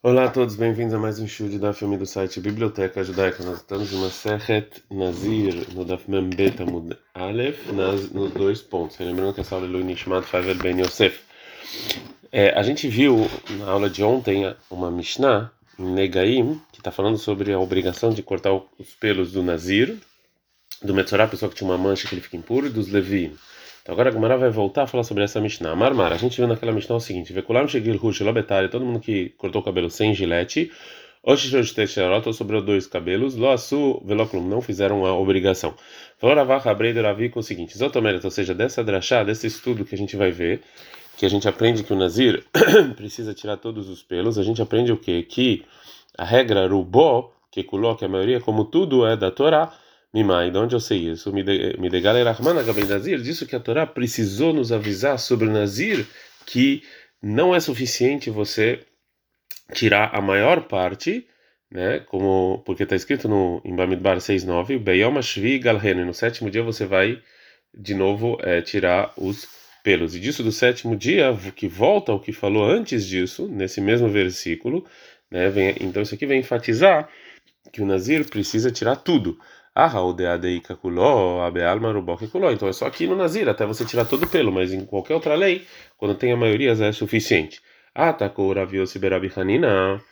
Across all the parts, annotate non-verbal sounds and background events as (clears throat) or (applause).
Olá a todos, bem-vindos a mais um show da filme do site Biblioteca Judaica. Nós estamos em Masechet Nazir, no Daf Mem Bet Aleph, nas, nos dois pontos. Lembrando que essa aula é Lui Nishmat Favel Ben Yosef. É, a gente viu na aula de ontem uma Mishnah em Negaim, que está falando sobre a obrigação de cortar os pelos do Nazir, do Metzorah, a pessoa que tinha uma mancha que ele fica impuro, e dos Levim. Então agora a Gemara vai voltar a falar sobre essa Mishnah. Marmar, a gente viu naquela Mishnah o seguinte: Vekulam Shegil Rush Lobetari, todo mundo que cortou o cabelo sem gilete, ou sobrou dois cabelos, Loasu Veloklum, não fizeram a obrigação. Falou Ravach Abrei do Ravi com o seguinte: Zotomeret, ou seja, dessa drachá, desse estudo que a gente vai ver, que a gente aprende que o Nazir (coughs) precisa tirar todos os pelos, a gente aprende o quê? Que a regra Rubó, que coloca a maioria, como tudo é da Torá, Mimai, de onde eu sei isso? Midegal Rahman Agabem Nazir, disso que a Torá precisou nos avisar sobre o Nazir, que não é suficiente você tirar a maior parte, né? Como porque está escrito no em Bamidbar 6:9, Beyom Galhen, no sétimo dia você vai de novo é, tirar os pelos. E disso do sétimo dia, que volta ao que falou antes disso, nesse mesmo versículo, né? Vem, então isso aqui vem enfatizar que o Nazir precisa tirar tudo. Então é só aqui no Nazir, até você tirar todo o pelo, mas em qualquer outra lei, quando tem a maioria, é suficiente. Atacou Rav Yossi Berabi Hanina.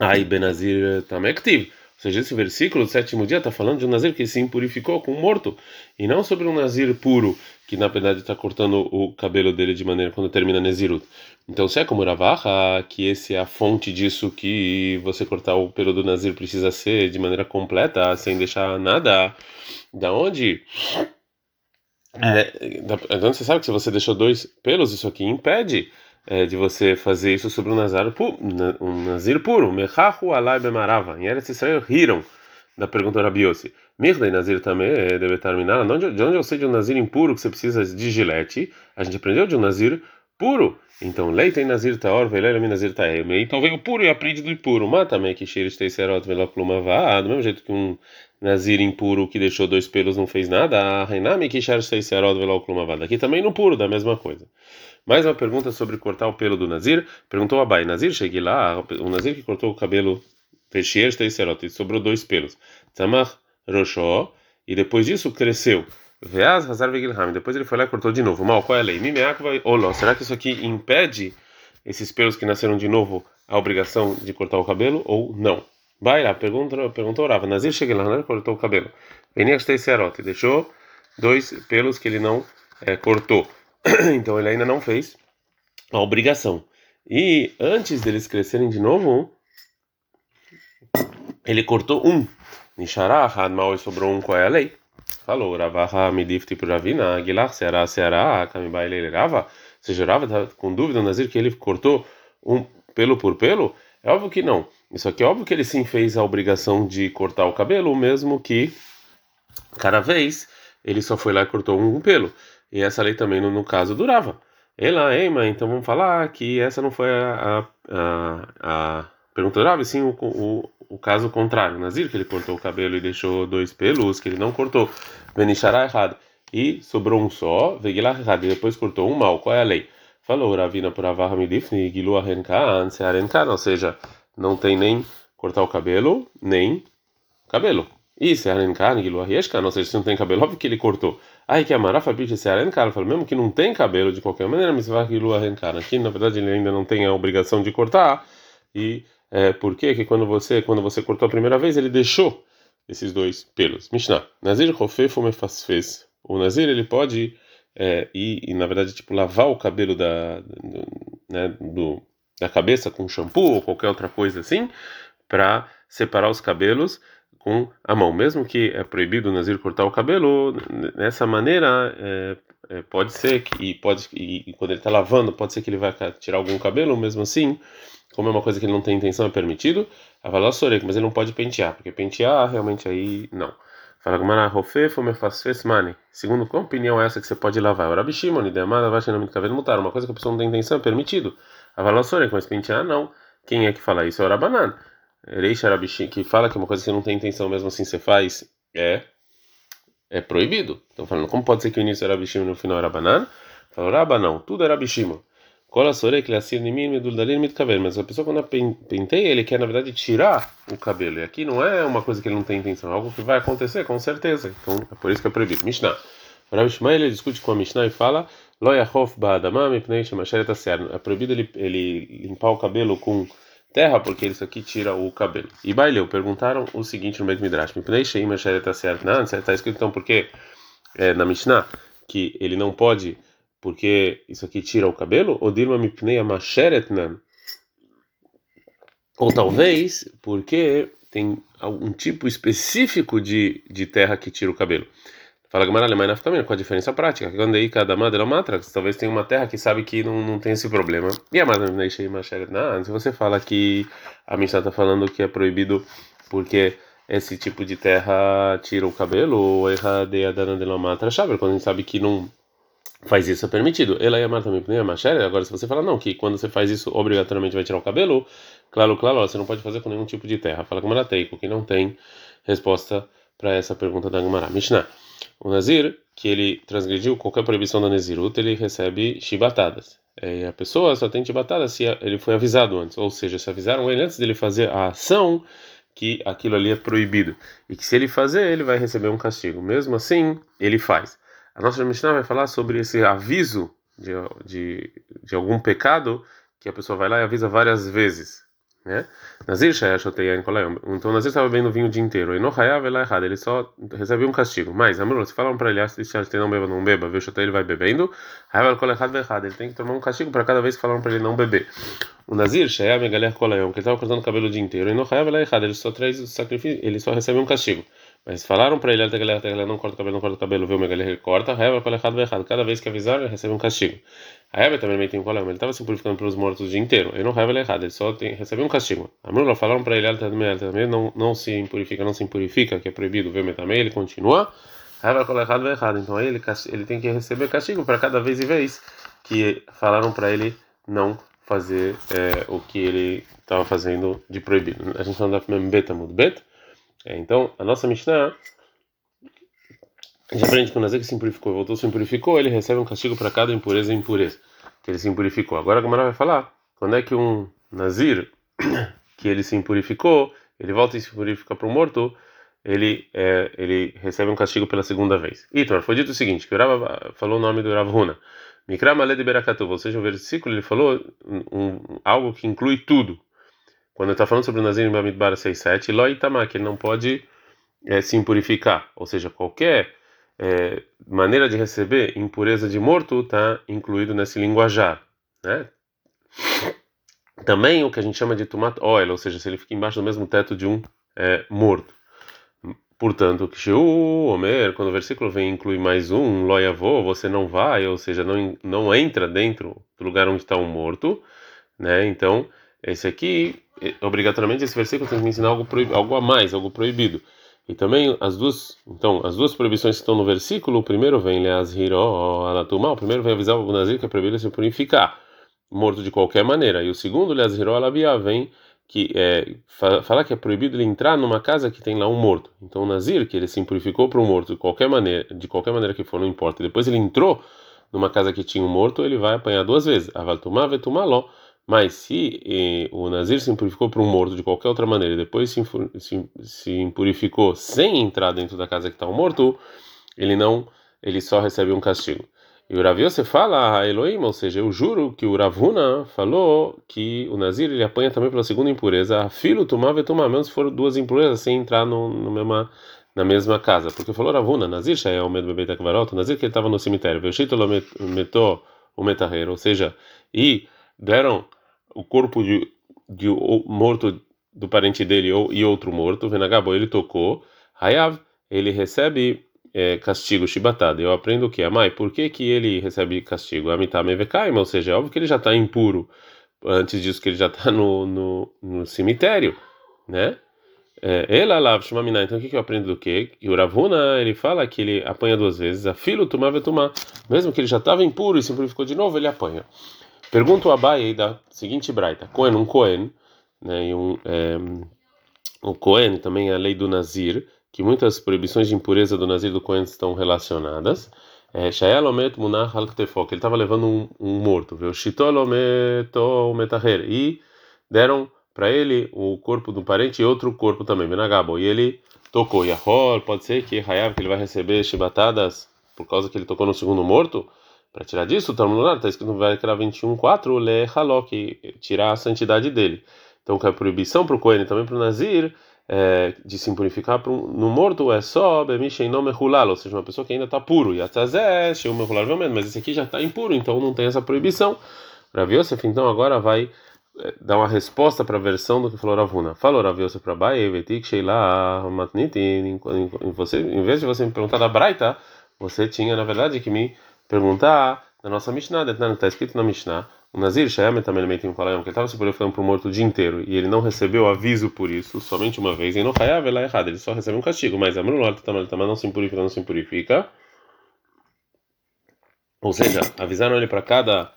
Aí Benazir Tamektiv. Seja, esse versículo do sétimo dia está falando de um Nazir que se impurificou com um morto, e não sobre um Nazir puro, que na verdade está cortando o cabelo dele de maneira quando termina Nezirut. Então, se é como Ravaha, que esse é a fonte disso que você cortar o pelo do Nazir precisa ser de maneira completa, sem deixar nada, da onde? É, então você sabe que se você deixou dois pelos, isso aqui impede é, de você fazer isso sobre um nazir, pu, um nazir puro. Mechahu alai bemarava. Em Eretz Israel riram da pergunta Rabi Yossi. Mirda nazir também é, deve terminar. De onde, de onde eu sei de um nazir impuro que você precisa de gilete? A gente aprendeu de um nazir puro. Então, leite em nazir taor, velele nazir taeme. Então vem o puro e aprende do impuro. Mata também que cheires teiserot velopluma vá. Do mesmo jeito que um nazir impuro que deixou dois pelos não fez nada. Reiname que cheires teiserot velopluma vá. Daqui também no puro, da mesma coisa. Mais uma pergunta sobre cortar o pelo do Nazir. Perguntou a Bai, Nazir, cheguei lá, o Nazir que cortou o cabelo Fechier Teiserot, e sobrou dois pelos. Tzamach Roshó, e depois disso cresceu. Veaz Hazar Vegilham, depois ele foi lá e cortou de novo. Mal, qual é a lei? Mimeak vai Oló, será que isso aqui impede esses pelos que nasceram de novo a obrigação de cortar o cabelo ou não? Lá, perguntou, perguntou Rava, Nazir cheguei lá, né, cortou o cabelo. Venias Teiserot, deixou dois pelos que ele não é, cortou. (clears throat) então ele ainda não fez a obrigação. E antes deles crescerem de novo, ele cortou um. Nishará, Hadmal sobrou um, qual é a lei? Falou, Ravaha Midifti por Ravina, Aguilar, Seara, Seara, Kamibai, Rava. Você jurava, tá com dúvida, Nazir, que ele cortou um pelo por pelo? É óbvio que não. Isso aqui é óbvio que ele sim fez a obrigação de cortar o cabelo, mesmo que cada vez ele só foi lá e cortou um pelo. E essa lei também, no, no caso, durava. Ela, Ema, então vamos falar que essa não foi a, a, a, pergunta durava, sim o, o, o caso contrário. Nazir, que ele cortou o cabelo e deixou dois pelos, que ele não cortou. Venishará errado. E sobrou um só, Vegilah errado. E depois cortou um mal. Qual é a lei? Falou, Ravina por Avarra Midifni, Gilu Arenkan, Searenkan. Ou seja, não tem nem cortar o cabelo, nem cabelo. E Searenkan, Gilu Arieshkan. Ou seja, se não tem cabelo, óbvio que ele cortou. Aí que a Marafa Bicha se arrancar, fala mesmo que não tem cabelo de qualquer maneira, mas vai que lua arrancar. Aqui, na verdade, ele ainda não tem a obrigação de cortar. E é, por quê? Que quando você, quando você cortou a primeira vez, ele deixou esses dois pelos. Mishnah. Nazir Rofefo fez. O Nazir, ele pode é, ir, e, na verdade, tipo, lavar o cabelo da, do, né, do, da cabeça com shampoo ou qualquer outra coisa assim, para separar os cabelos com a mão. Mesmo que é proibido o Nazir cortar o cabelo, nessa maneira é, é, pode ser que e pode e, e quando ele está lavando pode ser que ele vai tirar algum cabelo, mesmo assim, como é uma coisa que ele não tem intenção é permitido. Avalar soreco, mas ele não pode pentear, porque pentear realmente aí não. Fala Gumara Rofefo me faz mani. Segundo qual opinião é essa que você pode lavar? O Rabi Shimon, demada vai chamar de cabelo mutar. Uma coisa que a pessoa não tem intenção é permitido. Avalar soreco, mas pentear não. Quem é que fala isso? É o Rabanan. Arabishi, que fala que é uma coisa que não tem intenção mesmo assim você faz, é é proibido. Então falando, como pode ser que o início era Bishima e no final era banana? Falou, Raba não, tudo era Bishima. Cola. Mas a pessoa quando penteia, ele quer na verdade tirar o cabelo. E aqui não é uma coisa que ele não tem intenção, é algo que vai acontecer com certeza. Então é por isso que é proibido. Mishnah. Shmuel ele discute com a Mishnah e fala: É proibido ele, ele limpar o cabelo com terra, porque isso aqui tira o cabelo. E Baileu perguntaram o seguinte no do Midrash: está escrito então porque é, na Mishnah que ele não pode porque isso aqui tira o cabelo, ou dirma mipnei masheretnan, ou talvez porque tem um tipo específico de, de terra que tira o cabelo. Fala Gamara Alemã na também, com a diferença prática. Quando aí cada madra matra, talvez tenha uma terra que sabe que não, não tem esse problema. E a madra deixei não, se você fala que a Mishnah está falando que é proibido porque esse tipo de terra tira o cabelo, ou erra de adana de matra, quando a gente sabe que não faz isso é permitido. Ela ia matar também pneu machere. Agora, se você falar não, que quando você faz isso obrigatoriamente vai tirar o cabelo, claro, claro, você não pode fazer com nenhum tipo de terra. Fala com Maratei, porque não tem resposta para essa pergunta da Gemara. Mishnah. O Nazir, que ele transgrediu qualquer proibição da Nezirut, ele recebe chibatadas. É, a pessoa só tem chibatadas se ele foi avisado antes, ou seja, se avisaram ele antes dele fazer a ação que aquilo ali é proibido. E que se ele fazer, ele vai receber um castigo. Mesmo assim, ele faz. A nossa Mishnah vai falar sobre esse aviso de, de, de algum pecado que a pessoa vai lá e avisa várias vezes. Né? Nazir Então Nazir estava bebendo vinho o dia inteiro. E não lá errado, ele só recebeu um castigo. Mas, Amor, se falam para ele, se não beba, não beba, viu ele vai bebendo, ele tem que tomar um castigo para cada vez que falaram para ele não beber. O Nazir, Shayam Galher Kolayom, que estava cortando o cabelo o dia inteiro, e lá errado, ele só traz o sacrifício, ele só recebe um castigo. Mas falaram para ele, ele não corta o cabelo, não corta o cabelo, viu, Megalher, ele corta, errado, errado. Cada vez que avisar, ele recebe um castigo. A Reva também tem um ele estava se purificando pelos mortos o dia inteiro. Ele não Reva, errado, ele só tem, recebeu um castigo. A Murla falaram para ele, ele também não, não se impurifica, não se impurifica, que é proibido, viu, também, ele continua. Reva, errado, errado. Então aí ele, ele tem que receber castigo para cada vez e vez que falaram para ele não fazer é, o que ele estava fazendo de proibido. A gente não dá beta, mudo beta. É, então, a nossa Mishnah gente aprende que o Nazir que se impurificou, voltou se impurificou, ele recebe um castigo para cada impureza e impureza que ele se impurificou. Agora a Gamara vai falar quando é que um Nazir (coughs) que ele se impurificou, ele volta e se purifica para o morto, ele é, ele recebe um castigo pela segunda vez. Itor, foi dito o seguinte, que o falou o nome do Rav Huna. Mikra de Berakatuv, ou seja, o versículo ele falou um, algo que inclui tudo. Quando está falando sobre o Nazir em Bamidbar 6.7, Loi Tamá, que ele não pode é, se impurificar, ou seja, qualquer é, maneira de receber impureza de morto está incluído nesse linguajar, né? Também o que a gente chama de tomat oil, ou seja, se ele fica embaixo do mesmo teto de um é, morto. Portanto, que o Homer, quando o versículo vem inclui mais um, loiavô, você não vai, ou seja, não, não entra dentro do lugar onde está um morto, né? Então, esse aqui obrigatoriamente esse versículo tem que ensinar algo, algo a mais, algo proibido. E também as duas, então, as duas proibições que estão no versículo, o primeiro vem leazhiro alatumá, o primeiro vem avisar o nazir que é proibido se purificar, morto de qualquer maneira. E o segundo leazhiro alabia vem que é, falar que é proibido ele entrar numa casa que tem lá um morto. Então o nazir que ele se purificou para um morto de qualquer maneira, de qualquer maneira que for, não importa. Depois ele entrou numa casa que tinha um morto, ele vai apanhar duas vezes. Avaltumá vetumaló mas se eh, o Nazir se impurificou para um morto de qualquer outra maneira e depois se, se, se impurificou sem entrar dentro da casa que está um morto, ele não, ele só recebe um castigo. E o Rav você fala a Elohim, ou seja, eu juro que o Ravuna falou que o Nazir ele apanha também pela segunda impureza. Filo tomava e tomar, menos se for duas impurezas sem entrar no, no mesma, na mesma casa. Porque falou Ravuna, Nazir é o medo bebê da Nazir que ele estava no cemitério. Veshito o metarreiro, ou seja, e deram o corpo de, de morto do parente dele ou, e outro morto, Venagabo, ele tocou, Hayav, ele recebe é, castigo chibatado. Eu aprendo o que? Amai, por que, que ele recebe castigo? Amitame vekaima, ou seja, é óbvio que ele já está impuro, antes disso que ele já está no, no, no, cemitério, né? É, ela lav shumamina. Então o que, que eu aprendo do que? Que o Ravuna ele fala que ele apanha duas vezes. A filo tomava tomar, mesmo que ele já estava impuro e se purificou de novo, ele apanha. Pergunta o Abai da seguinte braita: Cohen, um Cohen, né, e um, é, o Cohen também é a lei do Nazir, que muitas proibições de impureza do Nazir do Cohen estão relacionadas. Shaelomet munach al ele estava levando um, um morto, viu? Shitolometo metaher, e deram para ele o corpo do parente e outro corpo também, Benagabo, e ele tocou. Yahor, pode ser que Hayab, que ele vai receber chibatadas por causa que ele tocou no segundo morto? Para tirar disso, está tá escrito no Vaikra 21.4, le halok, tirar a santidade dele. Então, que a proibição para o Cohen e também para o Nazir é, de se purificar um, no morto é só nome ou seja, uma pessoa que ainda está puro. E mas esse aqui já está impuro, então não tem essa proibição. Rav Yosef, então, agora vai é, dar uma resposta para a versão do que falou Ravuna. Falou Rav Yosef para Bai, Vetik, Sheila, Matnit, em vez de você me perguntar da Braita, você tinha, na verdade, que me perguntar na nossa Mishnah, está escrito na Mishnah, o Nazir Shayam também ele um Kalayam, que estava se purificando para o morto o dia inteiro e ele não recebeu aviso por isso, somente uma vez, e não Hayav ela é errado, ele só recebe um castigo, mas a Amrulot também não se purifica, não se purifica. Ou seja, avisaram ele para cada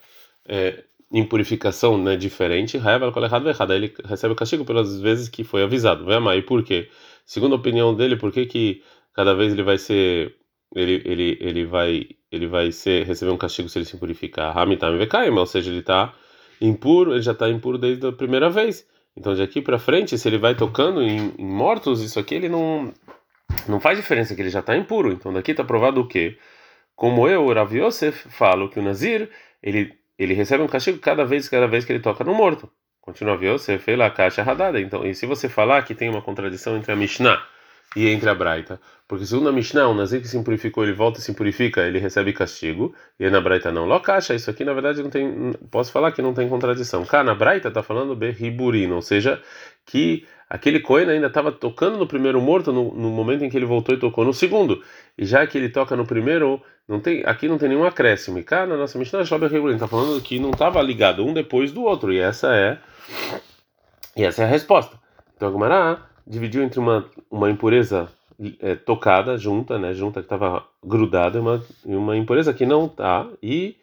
é, impurificação né, diferente, Hayav ela errado, errado, ele recebe o castigo pelas vezes que foi avisado. Amar, e por quê? Segundo a opinião dele, por que, que cada vez ele vai ser ele, ele, ele vai ele vai ser receber um castigo se ele se purificar. Hamitam vekaim, ou seja, ele está impuro, ele já está impuro desde a primeira vez. Então de aqui para frente, se ele vai tocando em, em, mortos, isso aqui ele não não faz diferença que ele já está impuro. Então daqui está provado o quê? Como eu, Rav Yosef, falo que o Nazir ele ele recebe um castigo cada vez cada vez que ele toca no morto. Continua Yosef, a caixa radada. Então, e se você falar que tem uma contradição entre a Mishnah e entre a Braita. Porque segundo a Mishnah, um Nazir que se purificou, ele volta e se purifica, ele recebe castigo. E na Braita não. Locacha, isso aqui na verdade não tem. Posso falar que não tem contradição. Cá na Braita está falando berriburino, ou seja, que aquele Cohen ainda estava tocando no primeiro morto no, no, momento em que ele voltou e tocou no segundo. E já que ele toca no primeiro, não tem, aqui não tem nenhum acréscimo. E cá na nossa Mishnah, está falando que não estava ligado um depois do outro. E essa é. E essa é a resposta. Então, Gumará dividiu entre uma, uma impureza é, tocada, junta, né, junta que estava grudada, uma, uma impureza que não está, e,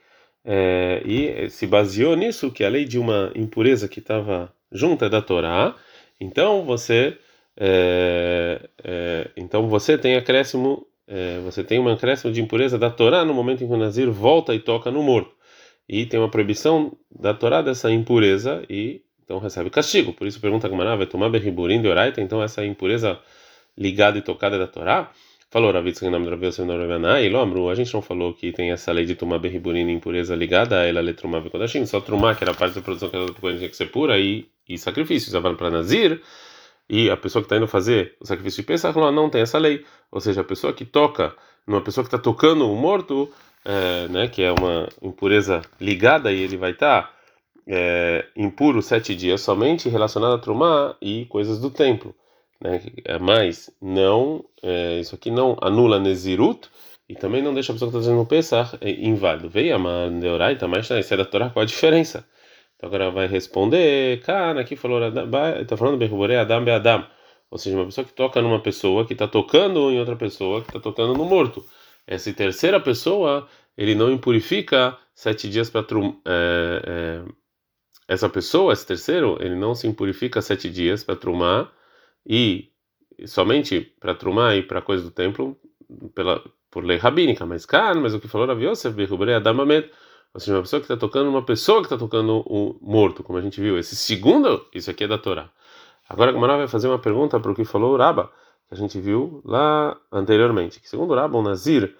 é, e se baseou nisso, que a lei de uma impureza que estava junta da Torá, então você é, é, então você tem acréscimo, é, você tem um acréscimo de impureza da Torá no momento em que o Nazir volta e toca no morto. E tem uma proibição da Torá dessa impureza e então recebe castigo. Por isso pergunta Gamara, vai tomar berriburim de oraita, então essa impureza ligada e tocada da Torá? Falou Ravitz em nome do Rav Seminor e Lomro, a gente não falou que tem essa lei de tomar berriburim impureza ligada a ela letrumar vekodashim, só trumar, que era parte da produção que era do tinha que ser pura, e, e sacrifícios, avalo para Nazir, e a pessoa que está indo fazer o sacrifício de Pesach, não, não tem essa lei. Ou seja, a pessoa que toca, uma pessoa que está tocando o morto, é, né, que é uma impureza ligada, e ele vai estar. Tá, é, impuro sete dias somente relacionado a Trumá e coisas do templo. Né? É, mas não, é, isso aqui não anula Nezirut e também não deixa a pessoa que está fazendo o Pesach é, inválido. Veio a Deoraita, mas isso é da Torá, qual a diferença? Então agora vai responder, cara, aqui falou, está falando Berrubore Adam Adam. Ou seja, uma pessoa que toca numa pessoa que está tocando em outra pessoa que está tocando no morto. Essa terceira pessoa, ele não impurifica sete dias para é, é, essa pessoa, esse terceiro, ele não se impurifica sete dias para trumar e somente para trumar e para coisa do templo pela por lei rabínica, mas cara, mas o que falou Rav Yosef, Behubrei Adamamet, ou seja, uma pessoa que está tocando uma pessoa que está tocando o morto, como a gente viu. Esse segundo, isso aqui é da Torá. Agora a Gamara vai fazer uma pergunta para o que falou o Raba, que a gente viu lá anteriormente. Que segundo o Raba, o Nazir,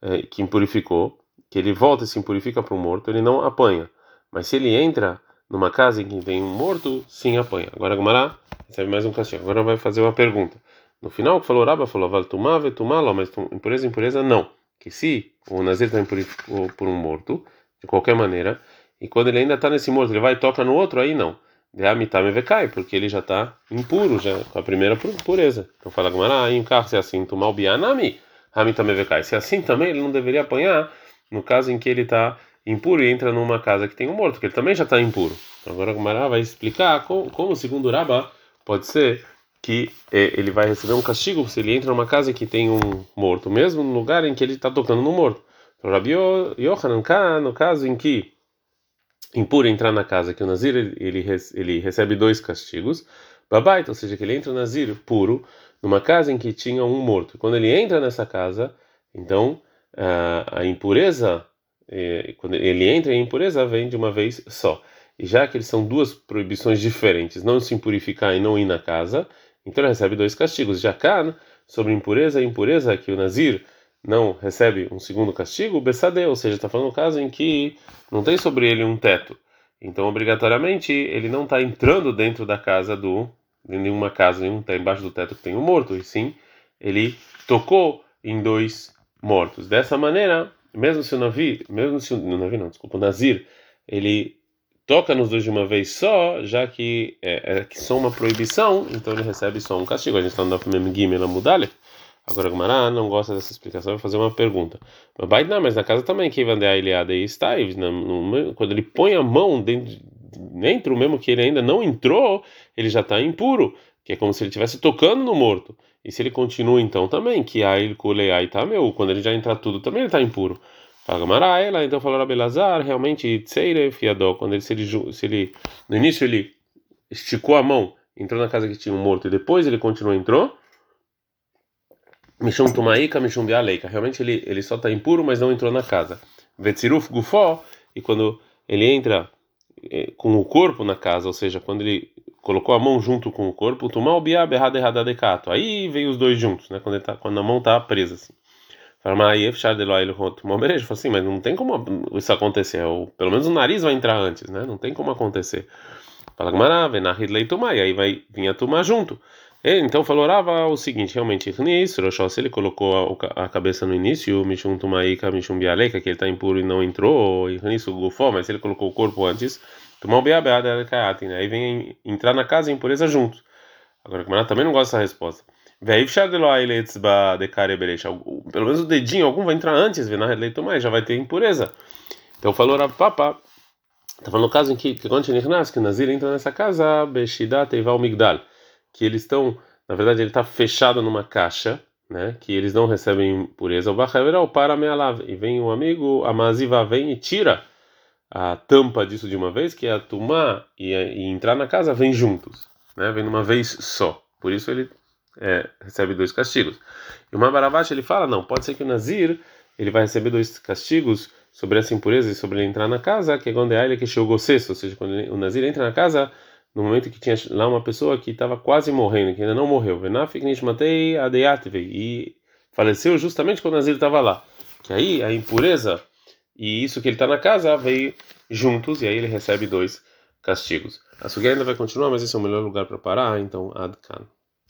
é, que impurificou, que ele volta e se impurifica para o morto, ele não apanha. Mas se ele entra numa casa em que tem um morto, sim apanha. Agora Gumará recebe mais um castigo. Agora vai fazer uma pergunta. No final, que falou Raba, falou, vai tomar, vai tomar, mas impureza, impureza, não. Que se o Nazir está impurificado por um morto, de qualquer maneira, e quando ele ainda está nesse morto, ele vai e toca no outro, aí não. De amitame vecai, porque ele já está impuro, já com a primeira pureza. Então fala Gumará, em carro, se é assim, tomar o bianami, amitame vecai. Se é assim também, ele não deveria apanhar no caso em que ele está impuro e entra numa casa que tem um morto, que ele também já está impuro. Então, agora o Mará vai explicar como, como, segundo Rabá, pode ser que é, ele vai receber um castigo se ele entra numa casa que tem um morto, mesmo no lugar em que ele está tocando no morto. Então, Rabi Yohanan, no caso em que impuro entrar na casa que o Nazir ele, ele, recebe dois castigos, Babait, ou seja, que ele entra Nazir puro numa casa em que tinha um morto. Quando ele entra nessa casa, então a, a impureza, quando ele entra em impureza, vem de uma vez só. E já que eles são duas proibições diferentes, não se impurificar e não ir na casa, então ele recebe dois castigos. Já cá, sobre impureza e impureza, que o Nazir não recebe um segundo castigo, Bessadeu, ou seja, está falando um caso em que não tem sobre ele um teto. Então, obrigatoriamente, ele não está entrando dentro da casa do. em nenhuma casa, nenhum está embaixo do teto que tem um morto, e sim, ele tocou em dois mortos. Dessa maneira, mesmo se o Navi, mesmo se o Navi não, desculpa, o Nazir, ele toca nos dois de uma vez só, já que é, é que são uma proibição, então ele recebe só um castigo. A gente está no Dafmem Gimel Amudalef. Agora Gumará não gosta dessa explicação, vai fazer uma pergunta. Mas não, mas na casa também, quem vai a ilhada e está, quando ele põe a mão dentro, dentro mesmo que ele ainda não entrou, ele já está impuro, que é como se ele estivesse tocando no morto. E se ele continua então também, que aí tá meu, quando ele já entrar tudo também ele está impuro. Fala ela então falou Belazar, realmente Tseire fiadó, quando ele se, ele se ele no início ele esticou a mão, entrou na casa que tinha um morto e depois ele continuou entrou Mishum Tumaika, Mishum Bialeika. Realmente ele, ele só está impuro, mas não entrou na casa. Vetziruf Gufó, e quando ele entra eh, com o corpo na casa, ou seja, quando ele colocou a mão junto com o corpo, Tumal Bia Berrada Errada Decato. Aí veio os dois juntos, né? Quando, tá, quando a mão está presa assim. Fala assim, mas não tem como isso acontecer. Ou, pelo menos o nariz vai entrar antes, né? Não tem como acontecer. Fala Gmará, Venahid Leitumai, aí vai vir a turma junto. Ele então falou Rava o seguinte, realmente, se ele colocou a, a cabeça no início, Mishum Tumaika, Mishum Bialeika, que ele está impuro e não entrou, e nisso Gufó, mas se ele colocou o corpo antes, tomar o Beabeada né? Aí vem entrar na casa em impureza junto. Agora, o também não gosta dessa resposta. Pelo menos o dedinho, algum vai entrar antes, mais, já vai ter impureza. Então falou Rav Papa, está falando no caso em que, que quando que Nazir entra nessa casa, Beshida Teival Migdal que eles estão, na verdade, ele está fechado numa caixa, né? Que eles não recebem pureza. O Bachaverau para Mealav. E vem um amigo, a Maziva vem e tira a tampa disso de uma vez, que é a Tumá e, e entrar na casa vem juntos, né? Vem de uma vez só. Por isso ele é, recebe dois castigos. E o Mabarabash ele fala: não, pode ser que o Nazir ele vai receber dois castigos sobre essa impureza e sobre ele entrar na casa, que é quando é ele que chegou cesso, ou seja, quando o Nazir entra na casa no momento que tinha lá uma pessoa que estava quase morrendo, que ainda não morreu, e faleceu justamente quando Nazir estava lá. Que aí a impureza e isso que ele está na casa veio juntos e aí ele recebe dois castigos. A suga ainda vai continuar, mas esse é o melhor lugar para parar, então Adkan.